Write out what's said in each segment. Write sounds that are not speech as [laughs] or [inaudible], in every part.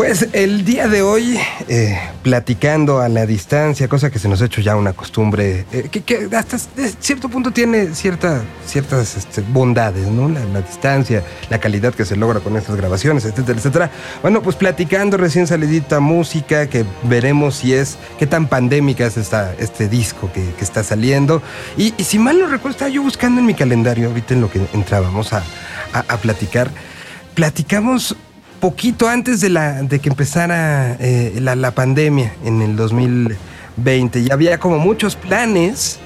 Pues el día de hoy, eh, platicando a la distancia, cosa que se nos ha hecho ya una costumbre, eh, que, hasta cierto punto tiene cierta, ciertas este, bondades, ¿no? La, distancia, la calidad que se logra con estas grabaciones, etcétera, etcétera. Bueno, pues platicando recién salidita música, que veremos si es, qué tan pandémica es esta, este disco que, está saliendo. Y, si mal no recuerdo, estaba yo buscando en mi calendario, ahorita en lo que entrábamos a, a platicar, platicamos poquito antes de, la, de que empezara eh, la, pandemia en el 2020 y había como muchos planes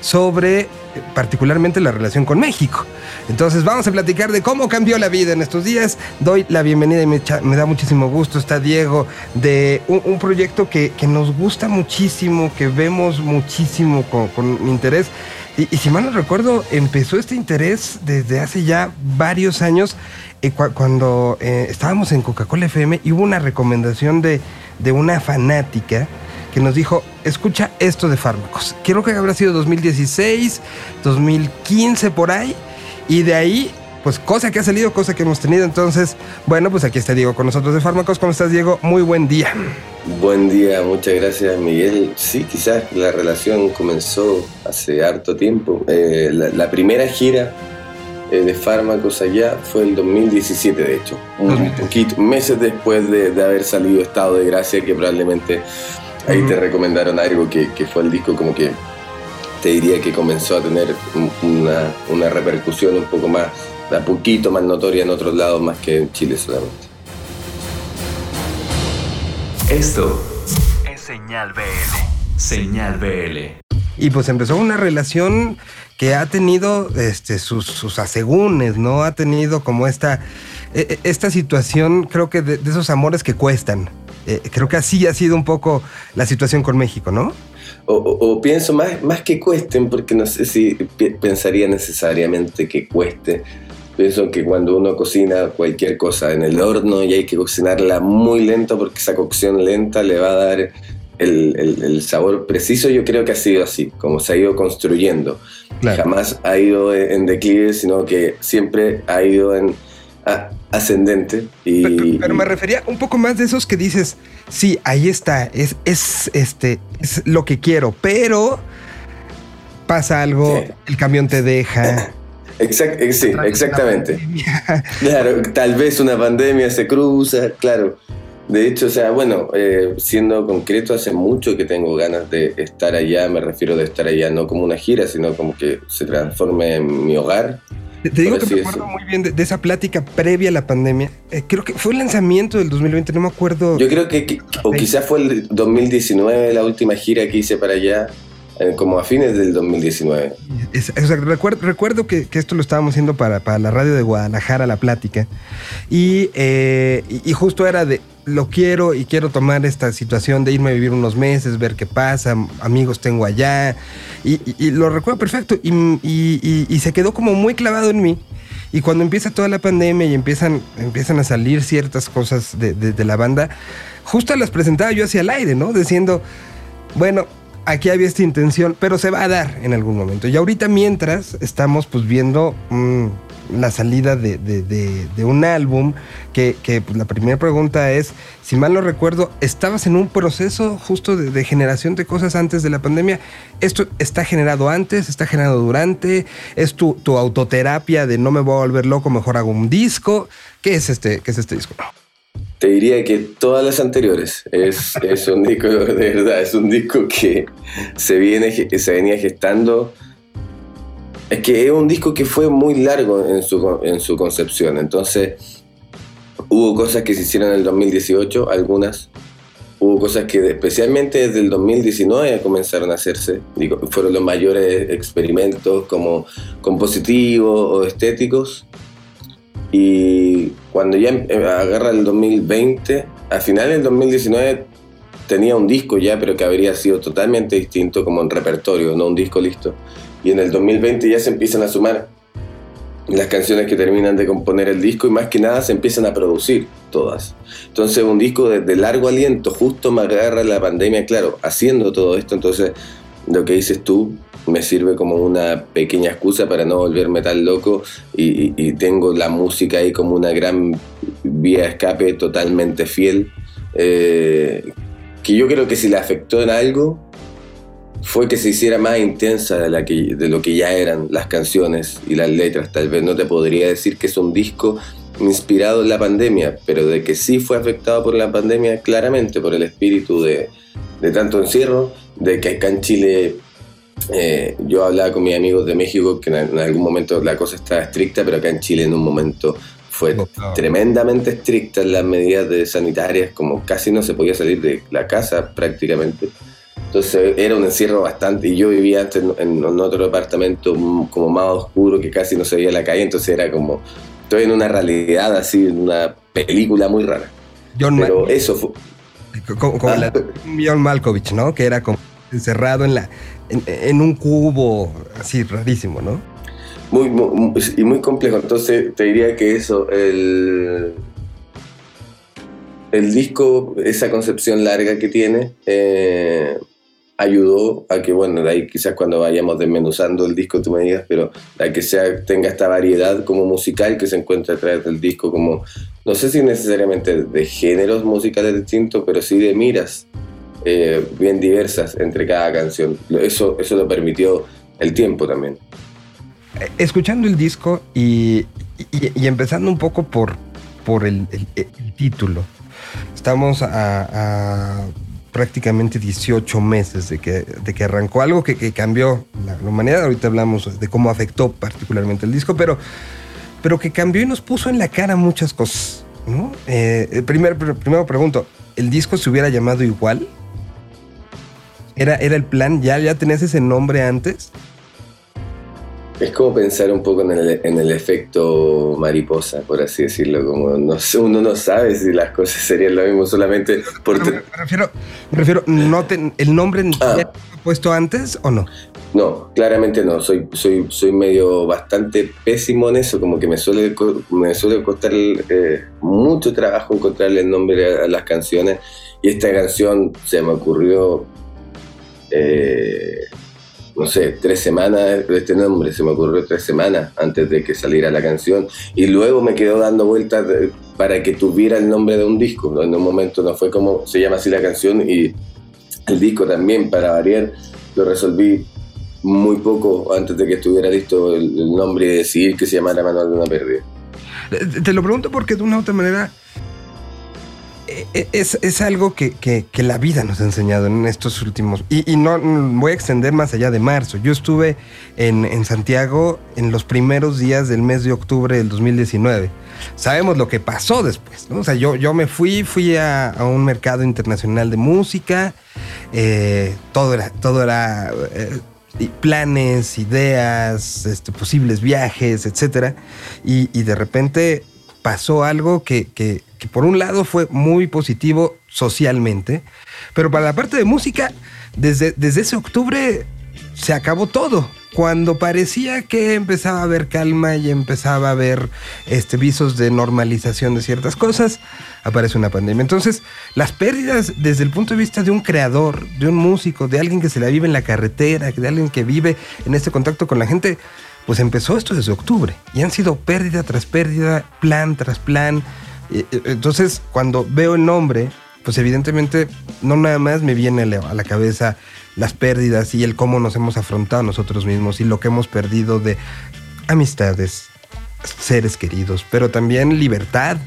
sobre particularmente la relación con México. Entonces vamos a platicar de cómo cambió la vida en estos días. Doy la bienvenida y me, da muchísimo gusto. Está Diego de un, proyecto que, nos gusta muchísimo, que vemos muchísimo con, interés. Y, y, si mal no recuerdo, empezó este interés desde hace ya varios años cuando eh, estábamos en Coca-Cola FM hubo una recomendación de, de una fanática que nos dijo, escucha esto de fármacos. Quiero que habrá sido 2016, 2015 por ahí. Y de ahí, pues cosa que ha salido, cosa que hemos tenido. Entonces, bueno, pues aquí está Diego con nosotros de fármacos. ¿Cómo estás, Diego? Muy buen día. Buen día, muchas gracias, Miguel. Sí, quizás la relación comenzó hace harto tiempo. Eh, la primera gira de fármacos allá fue el 2017, de hecho, un poquito, meses después de, haber salido Estado de Gracia, que probablemente ahí te recomendaron algo que, fue el disco como que te diría que comenzó a tener una, una repercusión un poco más, un poquito más notoria en otros lados más que en Chile solamente. Esto es Señal BL. Señal BL. Y pues empezó una relación que ha tenido este, sus, sus asegúnes, ¿no? Ha tenido como esta, e, e, esta situación, creo que de, esos amores que cuestan. Eh, creo que así ha sido un poco la situación con México, ¿no? O, pienso más, más que cuesten, porque no sé si pensaría necesariamente que cueste. Pienso que cuando uno cocina cualquier cosa en el horno y hay que cocinarla muy lento porque esa cocción lenta le va a dar el, sabor preciso yo creo que ha sido así, como se ha ido construyendo. Jamás ha ido en declive, sino que siempre ha ido en ascendente. Y, pero, me refería un poco más de esos que dices, sí, ahí está, es, es, este, es lo que quiero, pero pasa algo, el camión te deja. [laughs] Exact, eh, sí, exactamente. Claro, tal vez una pandemia se cruza, claro. De hecho, o sea, bueno, eh, siendo concreto, hace mucho que tengo ganas de estar allá, me refiero de estar allá no como una gira, sino como que se transforme en mi hogar. Te, digo que me acuerdo muy bien de, esa plática previa a la pandemia. Eh, creo que fue el lanzamiento del 2020, no me acuerdo. Yo creo que, o quizás fue el 2019, la última gira que hice para allá como a fines del 2019. recuerdo, recuerdo que, esto lo estábamos haciendo para, la radio de Guadalajara, la plática, eh, y, justo era de, lo quiero y quiero tomar esta situación de irme a vivir unos meses, ver qué pasa, amigos tengo allá, y, lo recuerdo perfecto, y, se quedó como muy clavado en mí. Y cuando empieza toda la pandemia y empiezan, empiezan a salir ciertas cosas de, de la banda, justo las presentaba yo hacia el aire, ¿no? Diciendo, bueno, aquí había esta intención, pero se va a dar en algún momento. Y ahorita mientras estamos pues viendo mm, la salida de, un álbum, que, pues, la primera pregunta es, si mal no recuerdo, estabas en un proceso justo de, generación de cosas antes de la pandemia. ¿Esto está generado antes, está generado durante? ¿Es tu, tu autoterapia de no me voy a volver loco, mejor hago un disco? ¿Qué es este, qué es este disco? Te diría que todas las anteriores. Es, [laughs] es un disco, de verdad, es un disco que se, viene, se venía gestando. Es que es un disco que fue muy largo en su, en su concepción. Entonces, hubo cosas que se hicieron en el 2018, algunas. Hubo cosas que especialmente desde el 2019 comenzaron a hacerse. Digo, fueron los mayores experimentos como compositivos o estéticos. Y cuando ya em, eh, agarra el 2020, al final del 2019 tenía un disco ya, pero que habría sido totalmente distinto como un repertorio, no un disco listo. Y en el 2020 ya se empiezan a sumar las canciones que terminan de componer el disco y más que nada se empiezan a producir todas. Entonces un disco de, de largo aliento, justo me agarra la pandemia, claro, haciendo todo esto, entonces lo que dices tú, me sirve como una pequeña excusa para no volverme tan loco y, tengo la música ahí como una gran vía de escape totalmente fiel eh, que yo creo que si le afectó en algo fue que se hiciera más intensa la de lo que ya eran las canciones y las letras. Tal vez no te podría decir que es un disco inspirado en la pandemia, pero de que sí fue afectado por la pandemia, claramente por el espíritu de, de tanto encierro, de que acá en Chile eh, yo hablaba con mis amigos de México que en, algún momento la cosa estaba estricta, pero acá en Chile en un momento fue tremendamente estricta en las medidas de sanitarias, como casi no se podía salir de la casa prácticamente. Entonces era un encierro bastante, y yo vivía antes en, otro departamento como más oscuro que casi no se veía la calle, entonces era como, estoy en una realidad así, en una película muy rara. Pero eso fue... Como, ah. John Malkovich, ¿no? Que era como encerrado en, la, en, un cubo así rarísimo, ¿no? Muy, y muy complejo. Entonces te diría que eso, el, el disco, esa concepción larga que tiene, eh, ayudó a que, bueno, de ahí quizás cuando vayamos desmenuzando el disco tú me digas, pero a que sea, tenga esta variedad como musical que se encuentra a través del disco, como, no sé si necesariamente de géneros musicales distintos, pero sí de miras eh, bien diversas entre cada canción. Eso, eso lo permitió el tiempo también. Eh, escuchando el disco y, empezando un poco por, por el, título, estamos a, prácticamente 18 meses de que, de que arrancó algo que, cambió la, humanidad. Ahorita hablamos de cómo afectó particularmente el disco, pero, pero que cambió y nos puso en la cara muchas cosas. ¿no? Eh, primero, primero pregunto, ¿el disco se hubiera llamado igual? ¿Era, era el plan? ¿Ya, ¿Ya tenías ese nombre antes? Es como pensar un poco en el, efecto mariposa, por así decirlo, como no, uno no sabe si las cosas serían lo mismo solamente por... Me, refiero, me refiero no ¿el nombre ah. ya puesto antes o no? No, claramente no, soy, soy, soy medio bastante pésimo en eso, como que me suele, me suele costar eh, mucho trabajo encontrarle el nombre a las canciones y esta canción se me ocurrió eh, no sé, tres semanas de este nombre, se me ocurrió tres semanas antes de que saliera la canción y luego me quedó dando vueltas para que tuviera el nombre de un disco, en un momento no fue como se llama así la canción y el disco también, para variar, lo resolví muy poco antes de que estuviera listo el, nombre y decidir que se llamara Manual de una Pérdida. Te lo pregunto porque de una u otra manera e, es, algo que, la vida nos ha enseñado en estos últimos. Y, no voy a extender más allá de marzo. Yo estuve en, Santiago en los primeros días del mes de octubre del 2019. Sabemos lo que pasó después. ¿no? O sea, yo, yo me fui, fui a, un mercado internacional de música. Eh, todo era, todo era eh, planes, ideas, este, posibles viajes, etc. Y, y de repente pasó algo que, que, por un lado fue muy positivo socialmente, pero para la parte de música, desde, desde ese octubre se acabó todo. Cuando parecía que empezaba a haber calma y empezaba a haber este, visos de normalización de ciertas cosas, aparece una pandemia. Entonces, las pérdidas desde el punto de vista de un creador, de un músico, de alguien que se la vive en la carretera, de alguien que vive en este contacto con la gente, pues empezó esto desde octubre y han sido pérdida tras pérdida, plan tras plan. Entonces, cuando veo el nombre, pues evidentemente no nada más me viene a la cabeza las pérdidas y el cómo nos hemos afrontado nosotros mismos y lo que hemos perdido de amistades, seres queridos, pero también libertad,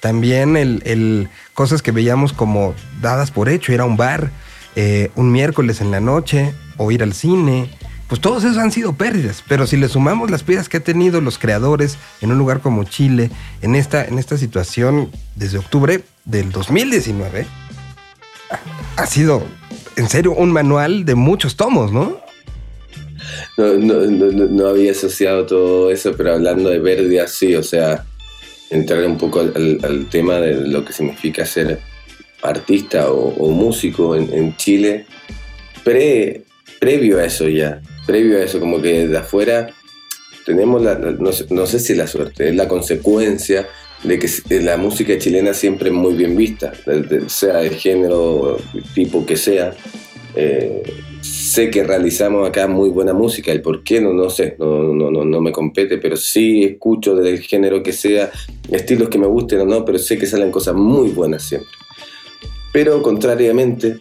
también el, cosas que veíamos como dadas por hecho, ir a un bar eh, un miércoles en la noche o ir al cine pues todos esos han sido pérdidas. Pero si le sumamos las pérdidas que han tenido los creadores en un lugar como Chile, en esta, en esta situación desde octubre del 2019, ha sido en serio un manual de muchos tomos, ¿no? No, había asociado todo eso, pero hablando de pérdidas, sí, o sea, entrar un poco al, tema de lo que significa ser artista o, músico en, Chile, pre, previo a eso ya previo a eso, como que de afuera tenemos la, no, sé, si la suerte, es la consecuencia de que la música chilena siempre es muy bien vista, sea de género, tipo que sea. Eh, sé que realizamos acá muy buena música, el por qué no, no sé, no, no, no, no me compete, pero sí escucho del género que sea, estilos que me gusten o no, pero sé que salen cosas muy buenas siempre. Pero contrariamente,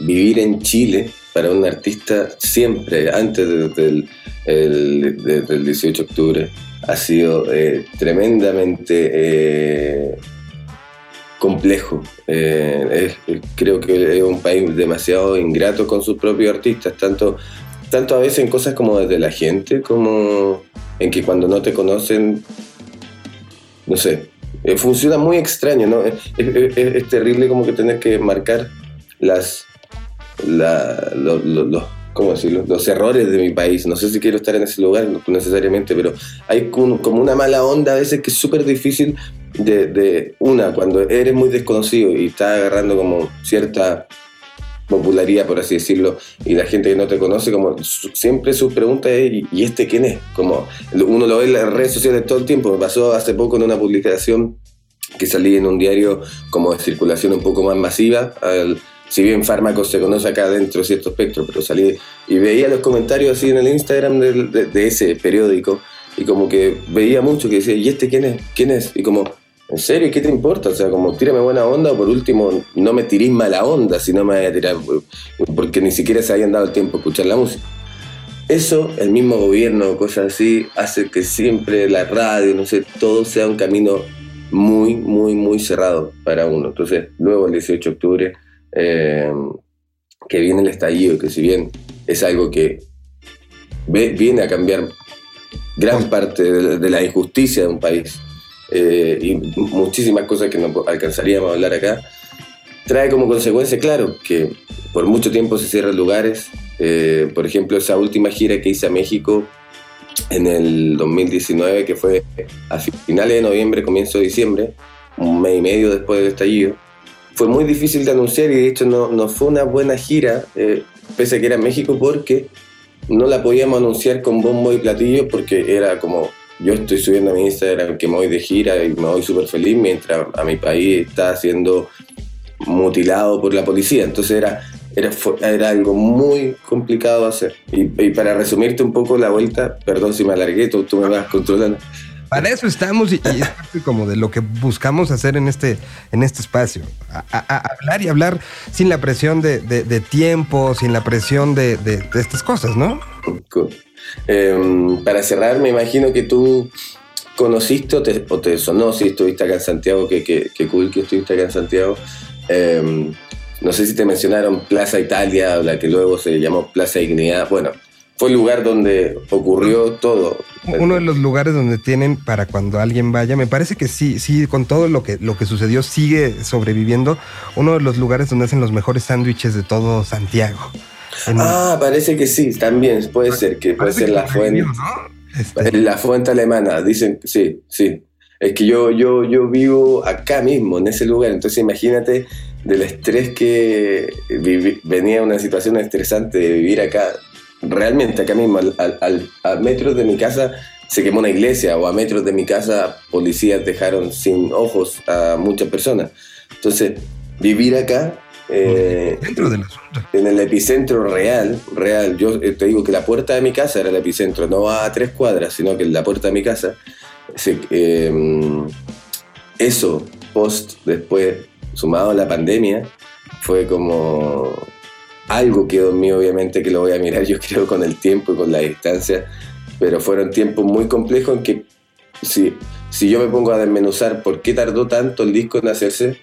vivir en Chile para un artista siempre, antes del, del 18 de octubre, ha sido eh, tremendamente eh, complejo. Eh, creo que es un país demasiado ingrato con sus propios artistas, tanto, tanto a veces en cosas como desde la gente, como en que cuando no te conocen, no sé, funciona muy extraño, ¿no? Es, terrible como que tener que marcar las, los ¿cómo decirlo? Los errores de mi país. No sé si quiero estar en ese lugar necesariamente, pero hay como una mala onda a veces que es súper difícil de, una, cuando eres muy desconocido y estás agarrando como cierta popularidad, por así decirlo, y la gente que no te conoce, como siempre su pregunta es, ¿y este quién es? Como uno lo ve en las redes sociales todo el tiempo. Me pasó hace poco en una publicación que salí en un diario como de circulación un poco más masiva, al, si bien fármacos se conoce acá dentro de cierto espectro, pero salí y veía los comentarios así en el Instagram de, ese periódico y como que veía mucho que decía, ¿y este quién es? ¿Quién es? Y como, ¿en serio? ¿Qué te importa? O sea, como tírame buena onda o por último no me tirís mala onda si no me voy a tirar, porque ni siquiera se habían dado el tiempo a escuchar la música. Eso, el mismo gobierno, cosas así, hace que siempre la radio, no sé, todo sea un camino muy, muy, muy cerrado para uno. Entonces, luego el 18 de octubre eh, que viene el estallido, que si bien es algo que viene a cambiar gran parte de, la injusticia de un país eh, y muchísimas cosas que no alcanzaríamos a hablar acá, trae como consecuencia, claro, que por mucho tiempo se cierran lugares. Eh, por ejemplo, esa última gira que hice a México en el 2019, que fue a finales de noviembre, comienzo de diciembre, un mes y medio después del estallido, fue muy difícil de anunciar y de hecho no, fue una buena gira, eh, pese a que era México, porque no la podíamos anunciar con bombo y platillo porque era como yo estoy subiendo a mi Instagram que me voy de gira y me voy súper feliz mientras a mi país está siendo mutilado por la policía. Entonces era, era, era algo muy complicado de hacer. Y, para resumirte un poco la vuelta, perdón si me alargué, tú, tú me vas controlando. Para eso estamos y, es [laughs] parte como de lo que buscamos hacer en este, en este espacio. hablar y hablar sin la presión de, tiempo, sin la presión de, estas cosas, ¿no? Em, para cerrar, me imagino que tú conociste o te, sonó si estuviste acá en Santiago, que, cool que estuviste acá en Santiago. Em, no sé si te mencionaron Plaza Italia, la que luego se llamó Plaza Dignidad. Bueno, fue el lugar donde ocurrió todo. Uno de los lugares donde tienen para cuando alguien vaya, me parece que sí, sí, con todo lo que, lo que sucedió, sigue sobreviviendo. Uno de los lugares donde hacen los mejores sándwiches de todo Santiago. ah, parece que sí, también puede ser, que puede ser la fuente. Este. La fuente alemana, dicen, sí, sí. Es que yo, yo, yo vivo acá mismo, en ese lugar, entonces imagínate del estrés que venía una situación estresante de vivir acá realmente acá mismo, al, a metros de mi casa se quemó una iglesia o a metros de mi casa policías dejaron sin ojos a muchas personas. Entonces, vivir acá... Eh, en el epicentro real, real, yo eh, te digo que la puerta de mi casa era el epicentro, no a tres cuadras, sino que la puerta de mi casa, em, eso, post, después, sumado a la pandemia, fue como algo quedó en obviamente, que lo voy a mirar [laughs] yo creo con el tiempo y con la distancia, pero fueron tiempos muy complejos en que si, si yo me pongo a desmenuzar por qué tardó tanto el disco en hacerse,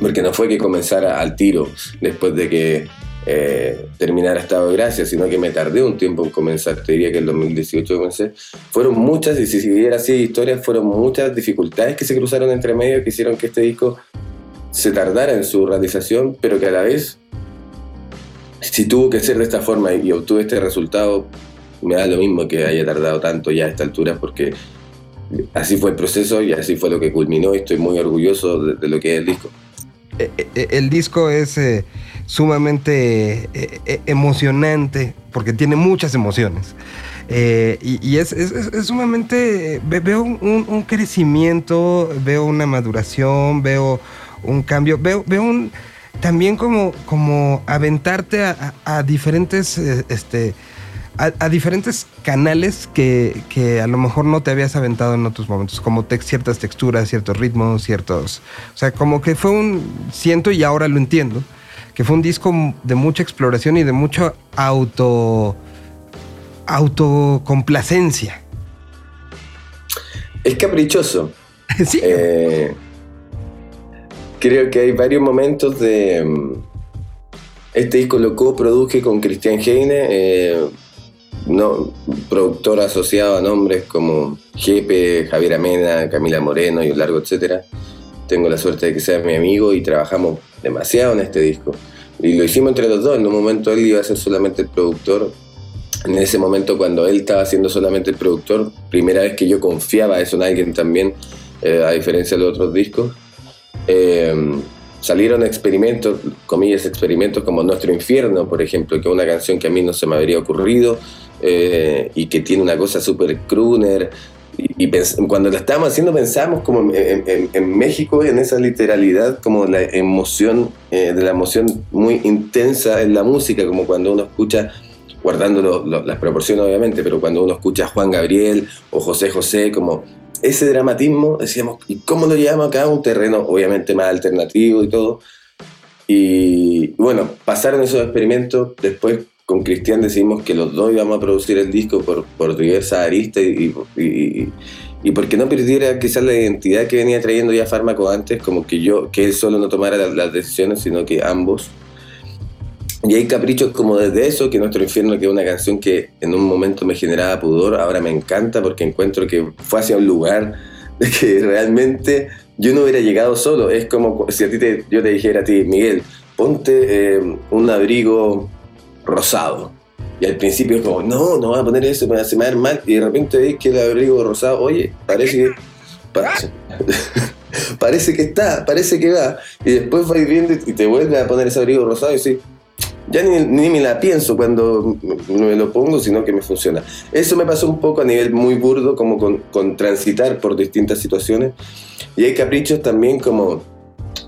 porque no fue que comenzara al tiro después de que eh, terminara Estado de Gracia, sino que me tardé un tiempo en comenzar, te diría que el 2018 comencé, fueron muchas, y si siguiera así historias, fueron muchas dificultades que se cruzaron entre medio que hicieron que este disco se tardara en su realización, pero que a la vez si tuvo que ser de esta forma y obtuve este resultado, me da lo mismo que haya tardado tanto ya a esta altura, porque así fue el proceso y así fue lo que culminó y estoy muy orgulloso de, lo que es el disco. Eh, eh, el disco es eh, sumamente emocionante porque tiene muchas emociones. y, es, sumamente, veo un, crecimiento, veo una maduración, veo un cambio, veo, veo un, también como, como aventarte a, diferentes, eh, este, a, diferentes canales que, que, a lo mejor no te habías aventado en otros momentos, como ciertas texturas, ciertos ritmos, ciertos... O sea, como que fue un... Siento y ahora lo entiendo, que fue un disco de mucha exploración y de mucha auto... autocomplacencia. Es caprichoso. [laughs] sí. Eh, creo que hay varios momentos de... Mm, este disco lo co-produje con Cristian Heine, eh, no, productor asociado a nombres como Jepe, Javier Amena, Camila Moreno y un largo etcétera. Tengo la suerte de que sea mi amigo y trabajamos demasiado en este disco. Y lo hicimos entre los dos. En un momento él iba a ser solamente el productor. En ese momento, cuando él estaba siendo solamente el productor, primera vez que yo confiaba eso en alguien también, eh, a diferencia de los otros discos. Eh, salieron experimentos, comillas, experimentos como Nuestro Infierno, por ejemplo, que es una canción que a mí no se me habría ocurrido eh, y que tiene una cosa súper crooner. Y, cuando la estábamos haciendo pensamos como en, México, en esa literalidad, como la emoción, eh, de la emoción muy intensa en la música, como cuando uno escucha, guardando las proporciones obviamente, pero cuando uno escucha a Juan Gabriel o José José, como ese dramatismo, decíamos, ¿y cómo lo llevamos acá un terreno obviamente más alternativo y todo? Y bueno, pasaron esos experimentos, después con Cristian decidimos que los dos íbamos a producir el disco por, por diversas aristas y, y, y, porque no perdiera quizás la identidad que venía trayendo ya Fármaco antes, como que yo, que él solo no tomara las, decisiones, sino que ambos. Y hay caprichos como desde eso, que Nuestro Infierno, que es una canción que en un momento me generaba pudor, ahora me encanta porque encuentro que fue hacia un lugar que realmente yo no hubiera llegado solo. Es como si a ti te, yo te dijera a ti, Miguel, ponte eh, un abrigo rosado. Y al principio es como, no, no voy a poner eso, me hace ver mal. Y de repente ves que el abrigo rosado, oye, parece que. Parece, [laughs] que está, parece que va. Y después vas viendo y te vuelves a poner ese abrigo rosado y decís, ya ni, ni, me la pienso cuando me lo pongo, sino que me funciona. Eso me pasó un poco a nivel muy burdo, como con, con transitar por distintas situaciones. Y hay caprichos también como,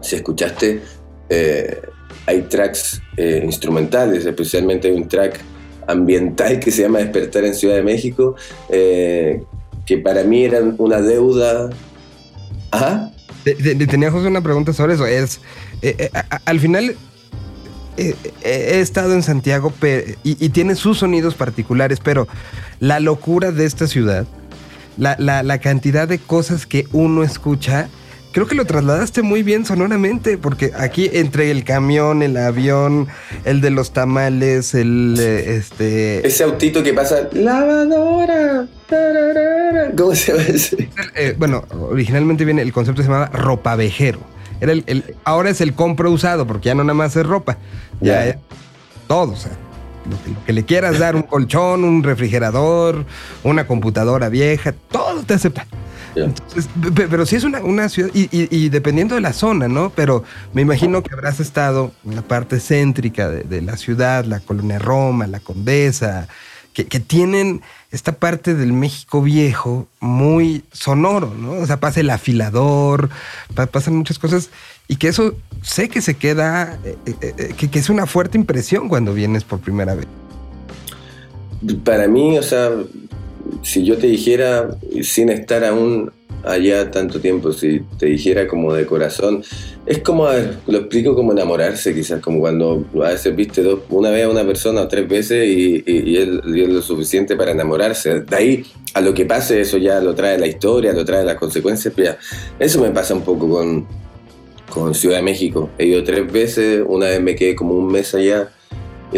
si escuchaste, eh, hay tracks eh, instrumentales, especialmente hay un track ambiental que se llama Despertar en Ciudad de México, eh, que para mí era una deuda. Ajá. Tenía José una pregunta sobre eso. Es, eh, al final he estado en Santiago y, tiene sus sonidos particulares, pero la locura de esta ciudad, la, la cantidad de cosas que uno escucha, creo que lo trasladaste muy bien sonoramente, porque aquí entre el camión, el avión, el de los tamales, el eh, este. Ese autito que pasa. Lavadora. ¿Cómo se llama ese? Eh, bueno, originalmente viene, el concepto se llamaba ropavejero. Era el, ahora es el compro usado, porque ya no nada más es ropa. Ya es todo, o sea. Lo que, le quieras dar, un colchón, un refrigerador, una computadora vieja, todo te acepta pero sí es una, ciudad, y, dependiendo de la zona, ¿no? Pero me imagino que habrás estado en la parte céntrica de, la ciudad, la colonia Roma, la Condesa, que, tienen esta parte del México viejo muy sonoro, ¿no? O sea, pasa el afilador, pasan muchas cosas, y que eso sé que se queda, eh, eh, eh, que, que es una fuerte impresión cuando vienes por primera vez. Para mí, o sea, si yo te dijera, sin estar aún allá tanto tiempo, si te dijera como de corazón, es como, lo explico como enamorarse quizás, como cuando a veces viste dos, una vez a una persona o tres veces y, él dio lo suficiente para enamorarse. De ahí a lo que pase, eso ya lo trae la historia, lo trae las consecuencias, pero eso me pasa un poco con, con Ciudad de México. He ido tres veces, una vez me quedé como un mes allá y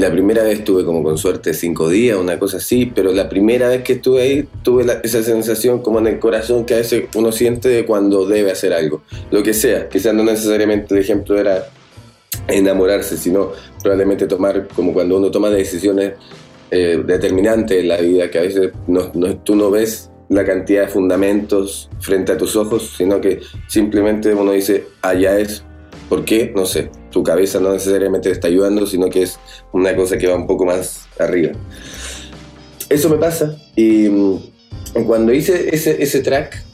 la primera vez estuve como con suerte cinco días, una cosa así, pero la primera vez que estuve ahí tuve esa sensación como en el corazón que a veces uno siente de cuando debe hacer algo, lo que sea. Quizás no necesariamente el ejemplo era enamorarse, sino probablemente tomar como cuando uno toma decisiones eh, determinantes en la vida, que a veces no, tú no ves la cantidad de fundamentos frente a tus ojos, sino que simplemente uno dice, allá es, ¿por qué? No sé tu cabeza no necesariamente te está ayudando, sino que es una cosa que va un poco más arriba. Eso me pasa y mm, cuando hice ese, ese track,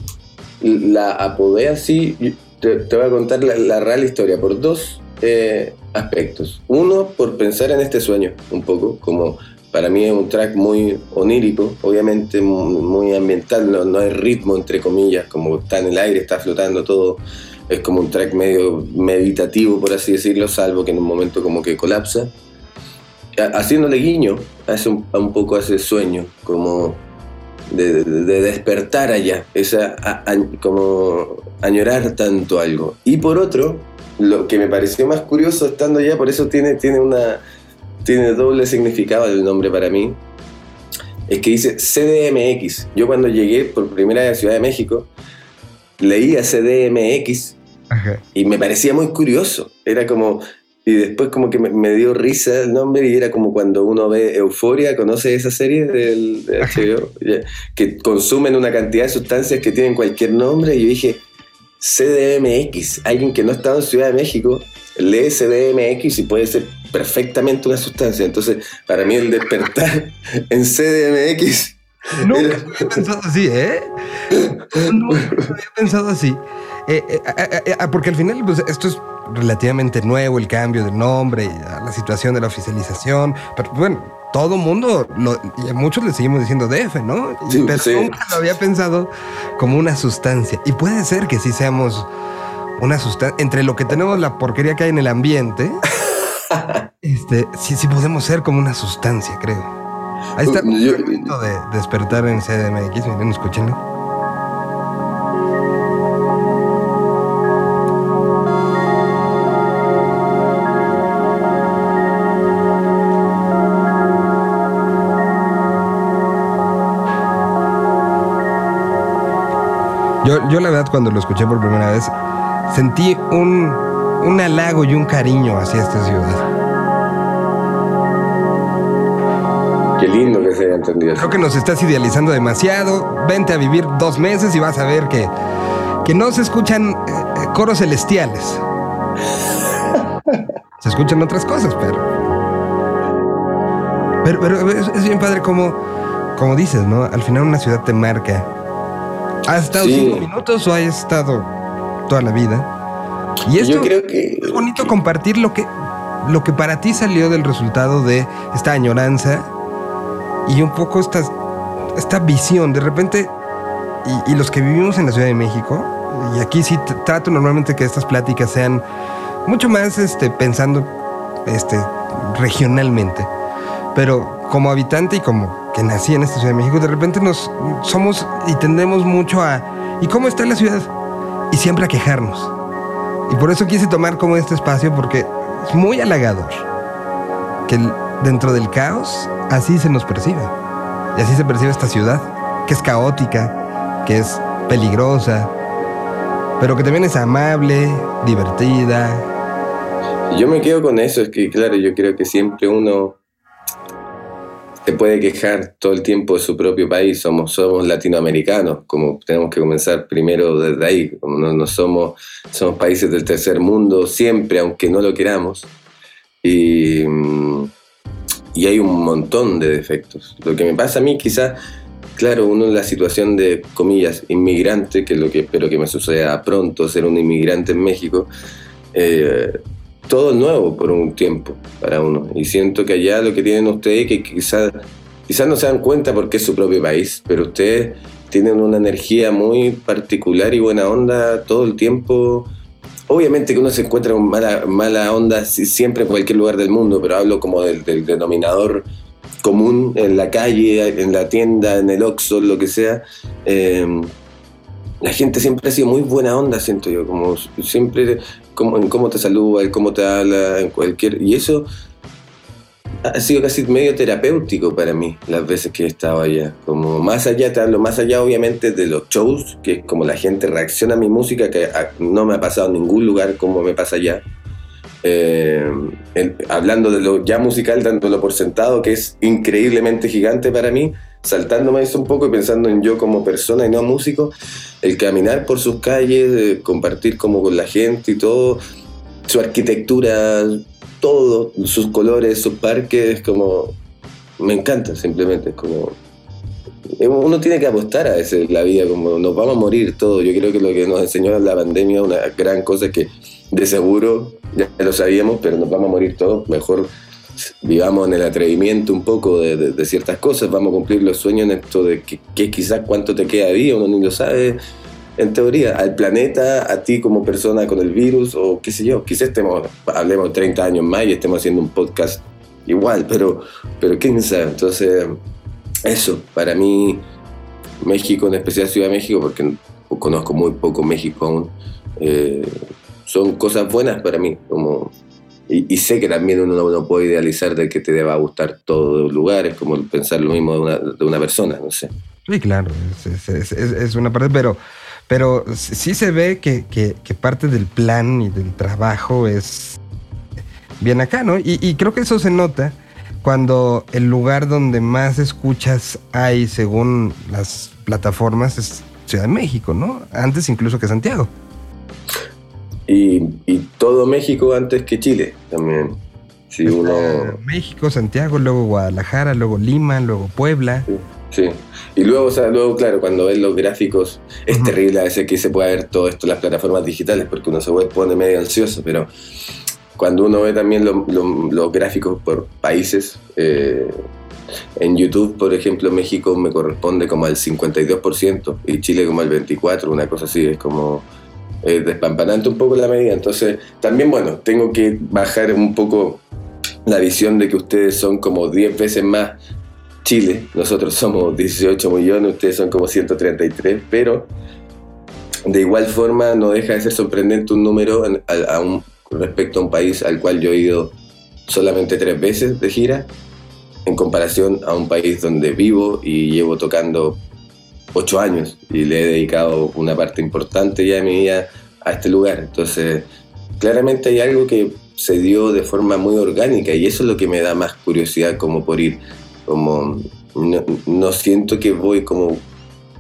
la apodé así, te, voy a contar la, real historia por dos eh, aspectos. Uno, por pensar en este sueño un poco, como para mí es un track muy onírico, obviamente muy, ambiental, no, no, hay ritmo entre comillas, como está en el aire, está flotando todo, es como un track medio meditativo, por así decirlo, salvo que en un momento como que colapsa, haciéndole guiño hace un, poco a ese sueño, como de, despertar allá, esa, como añorar tanto algo. Y por otro, lo que me pareció más curioso estando allá, por eso tiene, tiene una tiene doble significado el nombre para mí, es que dice CDMX. Yo cuando llegué por primera vez a Ciudad de México, leía CDMX y me parecía muy curioso. Era como, y después como que me, dio risa el nombre y era como cuando uno ve Euforia, conoce esa serie del de HBO, que consumen una cantidad de sustancias que tienen cualquier nombre y yo dije, CDMX, alguien que no ha estado en Ciudad de México, lee CDMX y puede ser perfectamente una sustancia. Entonces, para mí el despertar [laughs] en CDMX... [laughs] Nunca había pensado así, ¿eh? Nunca había pensado así. Eh, eh, eh, porque al final, pues, esto es relativamente nuevo, el cambio del nombre, y la situación de la oficialización. Pero bueno, todo mundo, y a muchos le seguimos diciendo DF, ¿no? pero nunca lo había pensado como una sustancia. Y puede ser que sí seamos una sustancia. Entre lo que tenemos, la porquería que hay en el ambiente. [laughs] este, sí, sí podemos ser como una sustancia, creo. Ahí está el momento de despertar en CDMX, miren, escúchenlo. Yo, yo la verdad cuando lo escuché por primera vez sentí un, un halago y un cariño hacia esta ciudad. Qué lindo que se haya entendido. Creo que nos estás idealizando demasiado. Vente a vivir dos meses y vas a ver que, que no se escuchan eh, eh, coros celestiales. se escuchan otras cosas, pero. Pero, es, bien padre como, como dices, ¿no? Al final una ciudad te marca. ¿Has estado cinco minutos o has estado toda la vida? Y esto Yo creo que es bonito compartir lo que, lo que para ti salió del resultado de esta añoranza y un poco esta, esta visión. De repente, y, los que vivimos en la Ciudad de México, y aquí sí trato normalmente que estas pláticas sean mucho más este, pensando este, regionalmente. Pero como habitante y como que nací en esta Ciudad de México, de repente nos somos y tendemos mucho a ¿y cómo está la ciudad? Y siempre a quejarnos. Y por eso quise tomar como este espacio porque es muy halagador que dentro del caos así se nos percibe. Y así se percibe esta ciudad, que es caótica, que es peligrosa, pero que también es amable, divertida. Yo me quedo con eso, es que claro, yo creo que siempre uno se puede quejar todo el tiempo de su propio país, somos, somos latinoamericanos, como tenemos que comenzar primero desde ahí, no, no somos, somos países del tercer mundo siempre, aunque no lo queramos. Y, mm, y hay un montón de defectos. Lo que me pasa a mí quizás, claro, uno en la situación de, comillas, inmigrante, que es lo que espero que me suceda pronto, ser un inmigrante en México, eh, todo nuevo por un tiempo para uno. Y siento que allá lo que tienen ustedes, que quizás quizás no se dan cuenta porque es su propio país, pero ustedes tienen una energía muy particular y buena onda todo el tiempo Obviamente que uno se encuentra con mala, mala onda siempre en cualquier lugar del mundo, pero hablo como del, denominador común en la calle, en la tienda, en el Oxxo, lo que sea. Em, la gente siempre ha sido muy buena onda, siento yo, como siempre como, en cómo te saluda, en cómo te habla, en cualquier... Y eso ha sido casi medio terapéutico para mí las veces que he estado allá. Como más allá, te hablo más allá obviamente de los shows, que es como la gente reacciona a mi música, que no me ha pasado en ningún lugar como me pasa allá. Eh, hablando de lo ya musical, dándolo por sentado, que es increíblemente gigante para mí, saltándome eso un poco y pensando en yo como persona y no músico, el caminar por sus calles, compartir como con la gente y todo, su arquitectura, todo, sus colores, sus parques, como me encanta simplemente, como uno tiene que apostar a eso la vida, como nos vamos a morir todos. Yo creo que lo que nos enseñó la pandemia, una gran cosa es que de seguro ya lo sabíamos, pero nos vamos a morir todos, mejor vivamos en el atrevimiento un poco de, ciertas cosas, vamos a cumplir los sueños en esto de que, quizás cuánto te queda vida, uno ni lo sabe, en teoría, al planeta, a ti como persona con el virus, o qué sé yo, quizás estemos, hablemos 30 años más y estemos haciendo un podcast igual, pero, pero quién sabe, entonces, eso, para mí, México, en especial Ciudad de México, porque conozco muy poco México aún, eh, son cosas buenas para mí, como y, sé que también uno no puede idealizar de que te deba gustar todo el lugar, es como pensar lo mismo de una, de una persona, no sé. Sí, claro, es, es, una parte, pero, pero sí se ve que, que, parte del plan y del trabajo es bien acá, ¿no? Y, y, creo que eso se nota cuando el lugar donde más escuchas hay, según las plataformas, es Ciudad de México, ¿no? Antes incluso que Santiago. Y, todo México antes que Chile también. Si uno... México, Santiago, luego Guadalajara, luego Lima, luego Puebla. Sí, Y luego, o sea, luego, claro, cuando ves los gráficos, es terrible a veces que se pueda ver todo esto en las plataformas digitales, porque uno se pone medio ansioso, pero cuando uno ve también los gráficos por países, eh, en YouTube, por ejemplo, México me corresponde como al 52% y Chile como al 24%, una cosa así, es como eh, despampanante un poco la medida. Entonces, también, bueno, tengo que bajar un poco la visión de que ustedes son como 10 veces más Chile, nosotros somos 18 millones, ustedes son como 133, pero de igual forma no deja de ser sorprendente un número respecto a un país al cual yo he ido solamente tres veces de gira, en comparación a un país donde vivo y llevo tocando ocho años y le he dedicado una parte importante ya de mi vida a este lugar. Entonces, claramente hay algo que se dio de forma muy orgánica y eso es lo que me da más curiosidad como por ir, como no, siento que voy como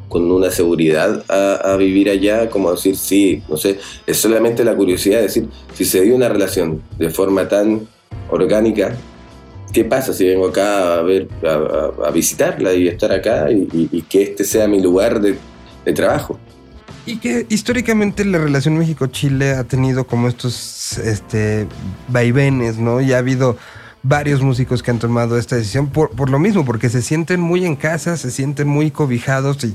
con una seguridad a, a, vivir allá, como decir, sí, no sé, es solamente la curiosidad de decir, si se dio una relación de forma tan orgánica, ¿qué pasa si vengo acá a ver, a, visitarla y estar acá y, que este sea mi lugar de, trabajo? Y que históricamente la relación México-Chile ha tenido como estos este, vaivenes, ¿no? Y ha habido varios músicos que han tomado esta decisión por, lo mismo, porque se sienten muy en casa, se sienten muy cobijados. Y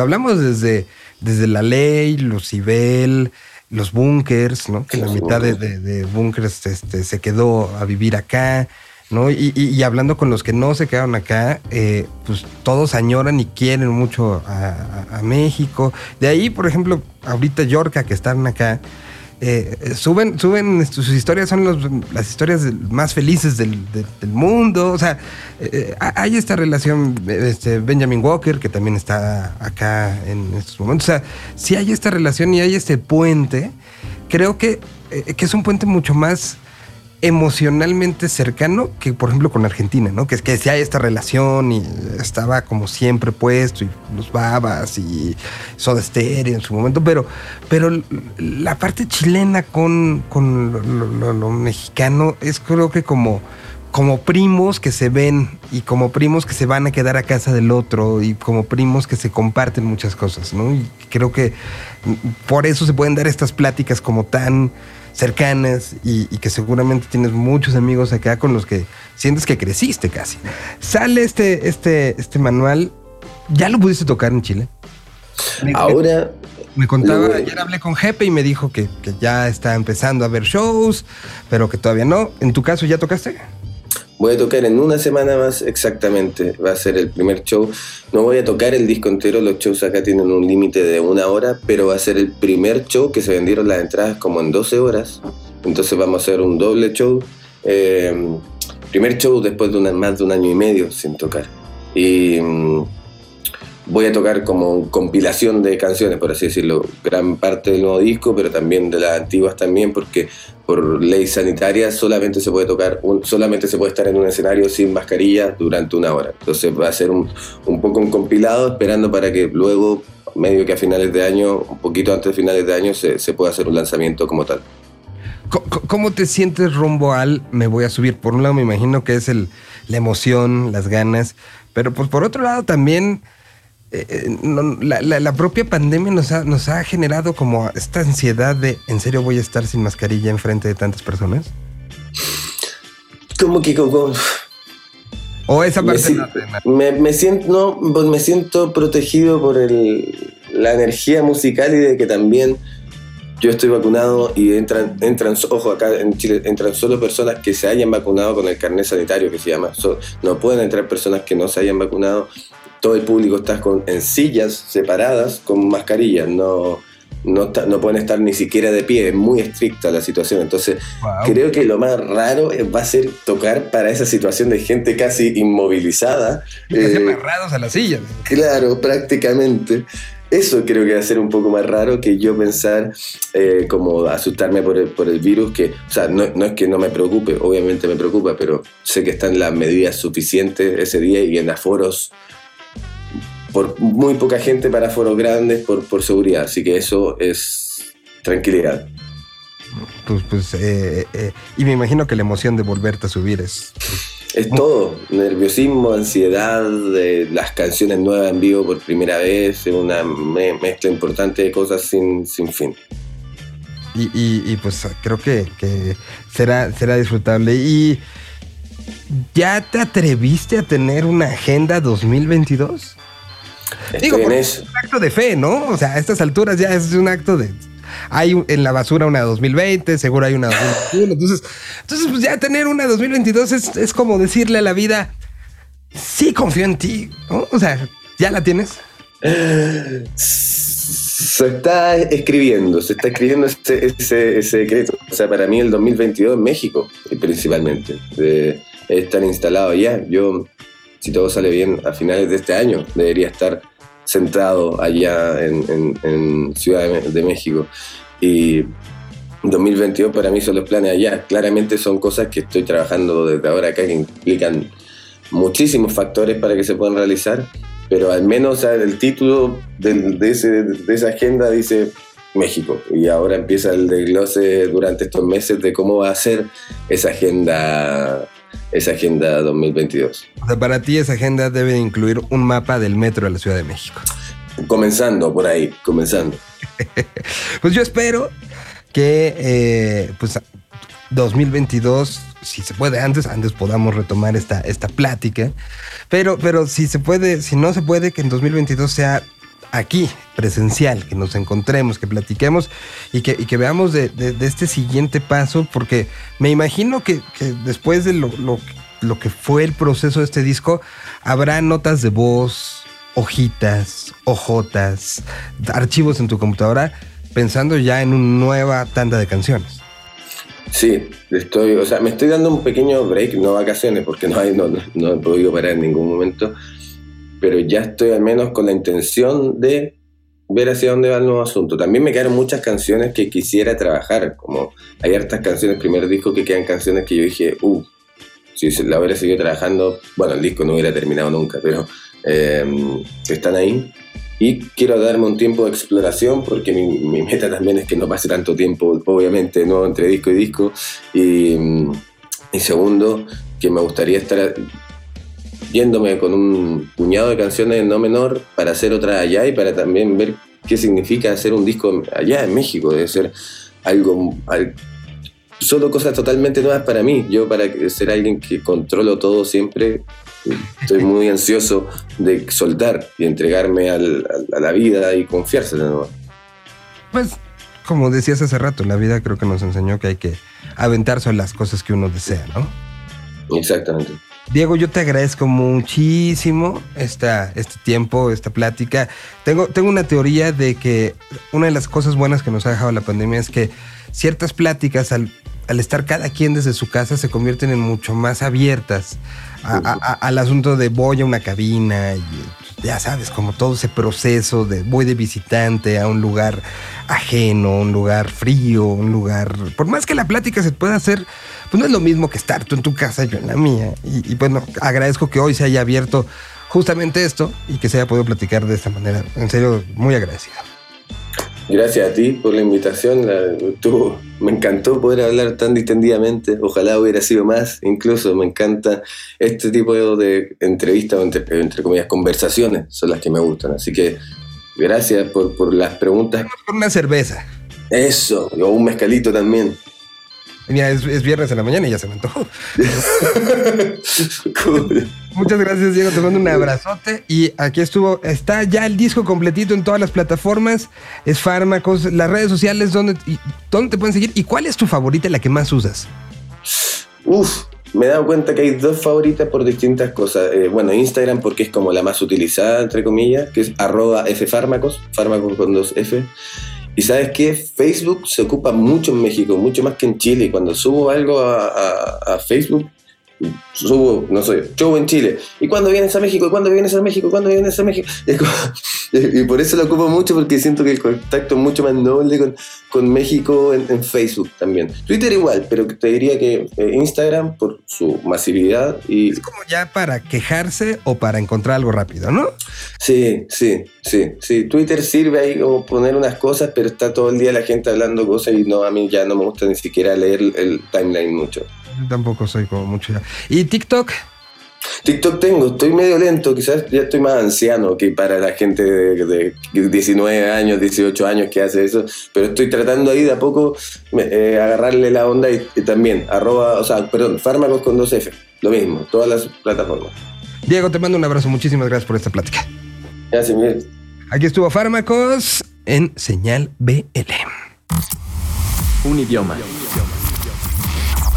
hablamos desde, desde la ley, los Ibel, los bunkers, ¿no? Que la mitad de, de, bunkers este, se quedó a vivir acá. ¿no? Y, hablando con los que no se quedaron acá, eh, pues todos añoran y quieren mucho a, México. De ahí, por ejemplo, ahorita Yorca, que están acá, eh, suben, suben sus historias, son las historias más felices del, mundo. O sea, eh, hay esta relación, este, Benjamin Walker, que también está acá en estos momentos. O sea, si hay esta relación y hay este puente, creo que, que es un puente mucho más emocionalmente cercano que, por ejemplo, con Argentina, ¿no? Que es que si hay esta relación y estaba como siempre puesto y los babas y Soda Stereo en su momento, pero, pero la parte chilena con, con lo, mexicano es creo que como, como primos que se ven y como primos que se van a quedar a casa del otro y como primos que se comparten muchas cosas, ¿no? Y creo que por eso se pueden dar estas pláticas como tan cercanas y, que seguramente tienes muchos amigos acá con los que sientes que creciste casi. Sale este, este, este manual, ¿ya lo pudiste tocar en Chile? Ahora... Me, contaba, ayer hablé con Jepe y me dijo que, que ya está empezando a ver shows, pero que todavía no. ¿En tu caso ya tocaste? Voy a tocar en una semana más exactamente, va a ser el primer show. No voy a tocar el disco entero, los shows acá tienen un límite de una hora, pero va a ser el primer show que se vendieron las entradas como en 12 horas. Entonces vamos a hacer un doble show. Eh, primer show después de más de un año y medio sin tocar. Y mm, voy a tocar como compilación de canciones, por así decirlo, gran parte del nuevo disco, pero también de las antiguas también, porque por ley sanitaria solamente se puede tocar, solamente se puede estar en un escenario sin mascarilla durante una hora. Entonces va a ser un, poco un compilado esperando para que luego, medio que a finales de año, un poquito antes de finales de año, se, se pueda hacer un lanzamiento como tal. ¿Cómo te sientes rumbo al me voy a subir? Por un lado me imagino que es el, la emoción, las ganas, pero pues por otro lado también eh, eh, la, propia pandemia nos ha, nos ha generado como esta ansiedad de, ¿en serio voy a estar sin mascarilla enfrente de tantas personas? como que como, o esa me, parte si- no te- no. me- me siento no, pues me siento protegido por el, la energía musical y de que también yo estoy vacunado y entran entran ojo acá en Chile entran solo personas que se hayan vacunado con el carnet sanitario que se llama So- no pueden entrar personas que no se hayan vacunado todo el público está con, en sillas separadas con mascarillas no no, no pueden estar ni siquiera de pie, es muy estricta la situación. Entonces, creo que lo más raro va a ser tocar para esa situación de gente casi inmovilizada. Eh, amarrados a las sillas. Claro, prácticamente. Eso creo que va a ser un poco más raro que yo pensar eh, como asustarme por el, por el virus, que, o sea, no, no es que no me preocupe, obviamente me preocupa, pero sé que están las medidas suficientes ese día y en aforos, por muy poca gente para aforos grandes por, por seguridad, así que eso es tranquilidad. Pues, pues, eh, eh, y me imagino que la emoción de volverte a subir es. Es todo, nerviosismo, ansiedad, las canciones nuevas en vivo por primera vez, una me- mezcla importante de cosas sin, sin fin. Y, y- y, pues creo que, que será, será disfrutable. ¿Y ya te atreviste a tener una agenda 2022? Digo, porque eso. es un acto de fe, ¿no? O sea, a estas alturas ya es un acto de. Hay en la basura una 2020, seguro hay una 2021. Entonces, entonces pues ya tener una 2022 es, es como decirle a la vida: Sí, confío en ti, ¿no? O sea, ¿ya la tienes? Se está escribiendo, se está escribiendo ese, ese, ese decreto. O sea, para mí el 2022 en México, eh, principalmente. De estar instalado ya. Yo, si todo sale bien, a finales de este año debería estar centrado allá en, en- en Ciudad de, de México. Y 2022 para mí son los planes allá. Claramente son cosas que estoy trabajando desde ahora acá que implican muchísimos factores para que se puedan realizar, pero al menos el título del- de, ese- de esa agenda dice México y ahora empieza el desglose durante estos meses de cómo va a ser esa agenda esa agenda 2022. O sea, para ti esa agenda debe incluir un mapa del metro de la Ciudad de México. Comenzando por ahí, comenzando. [laughs] Pues yo espero que eh, pues 2022, si se puede antes, antes podamos retomar esta, esta plática. Pero, pero si se puede, si no se puede, que en 2022 sea aquí, presencial, que nos encontremos, que platiquemos y que, veamos de, este siguiente paso, porque me imagino que, después de lo, que fue el proceso de este disco, habrá notas de voz, hojitas, hojotas, archivos en tu computadora, pensando ya en una nueva tanda de canciones. Sí, estoy, o sea, me estoy dando un pequeño break, no vacaciones, porque no, no, no- no he podido parar en ningún momento, pero ya estoy al menos con la intención de ver hacia dónde va el nuevo asunto. También me quedaron muchas canciones que quisiera trabajar, como hay hartas canciones, primer disco que quedan canciones que yo dije, uh, si la hubiera seguido trabajando, bueno, el disco no hubiera terminado nunca, pero que están ahí. Y quiero darme un tiempo de exploración porque mi, meta también es que no pase tanto tiempo, obviamente, ¿no? entre disco y disco. Mm, y segundo, que me gustaría estar yéndome con un puñado de canciones no menor para hacer otra allá y para también ver qué significa hacer un disco allá en México. Debe ser algo, al- solo cosas totalmente nuevas para mí. Yo para ser alguien que controlo todo siempre, estoy [laughs] muy ansioso de soltar y entregarme al- a la vida y confiársela nomás. Pues, como decías hace rato, la vida creo que nos enseñó que hay que aventarse a las cosas que uno desea, ¿no? Exactamente. Diego, yo te agradezco muchísimo esta, este tiempo, esta plática. Tengo, tengo una teoría de que una de las cosas buenas que nos ha dejado la pandemia es que ciertas pláticas, al, al estar cada quien desde su casa, se convierten en mucho más abiertas a- al asunto de voy a una cabina y ya sabes, como todo ese proceso de voy de visitante a un lugar ajeno, un lugar frío, un lugar... Por más que la plática se pueda hacer, pues no es lo mismo que estar tú en tu casa, yo en la mía. Y, y bueno, agradezco que hoy se haya abierto justamente esto y que se haya podido platicar de esta manera. En serio, muy agradecido. Gracias a ti por la invitación. la- estuvo- me encantó poder hablar tan distendidamente. Ojalá hubiera sido más. Incluso me encanta este tipo de entrevistas o entre, entre comillas conversaciones. Son las que me gustan. Así que gracias por, por las preguntas. Una cerveza. Eso, o un mezcalito también. Mira, es, es viernes en la mañana y ya se me antojó. [laughs] Cool. Muchas gracias, Diego. Te mando un abrazote. Y aquí estuvo, está ya el disco completito en todas las plataformas. Es fármacos, las redes sociales, ¿dónde, y, ¿dónde te pueden seguir? ¿Y cuál es tu favorita, la que más usas? Uf, me he dado cuenta que hay dos favoritas por distintas cosas. Eh, bueno, Instagram porque es como la más utilizada, entre comillas, que es arroba ffármacos, fármacos con dos F. Y sabes qué, Facebook se ocupa mucho en México, mucho más que en Chile. Cuando subo algo a, Facebook, subo, no sé, show en Chile. ¿Y cuándo vienes a México? ¿Y cuándo vienes a México? ¿Y cuándo vienes a México? Es como- [laughs] y por eso lo ocupo mucho, porque siento que el contacto es mucho más noble con, con México en, en Facebook también. Twitter igual, pero te diría que eh, Instagram por su masividad y Es como ya para quejarse o para encontrar algo rápido, ¿no? sí, sí, sí, sí. Twitter sirve ahí como poner unas cosas, pero está todo el día la gente hablando cosas y no a mí ya no me gusta ni siquiera leer el, el timeline mucho. Yo Tampoco soy como mucho ya. ¿Y TikTok? TikTok tengo, estoy medio lento, quizás ya estoy más anciano que para la gente de, de 19 años, 18 años que hace eso, pero estoy tratando ahí de a poco eh, agarrarle la onda y, y también, arroba, o sea, perdón, fármacos con dos F, lo mismo, todas las plataformas. Diego, te mando un abrazo. Muchísimas gracias por esta plática. Gracias, Miguel. Aquí estuvo Fármacos en Señal BL. Un idioma.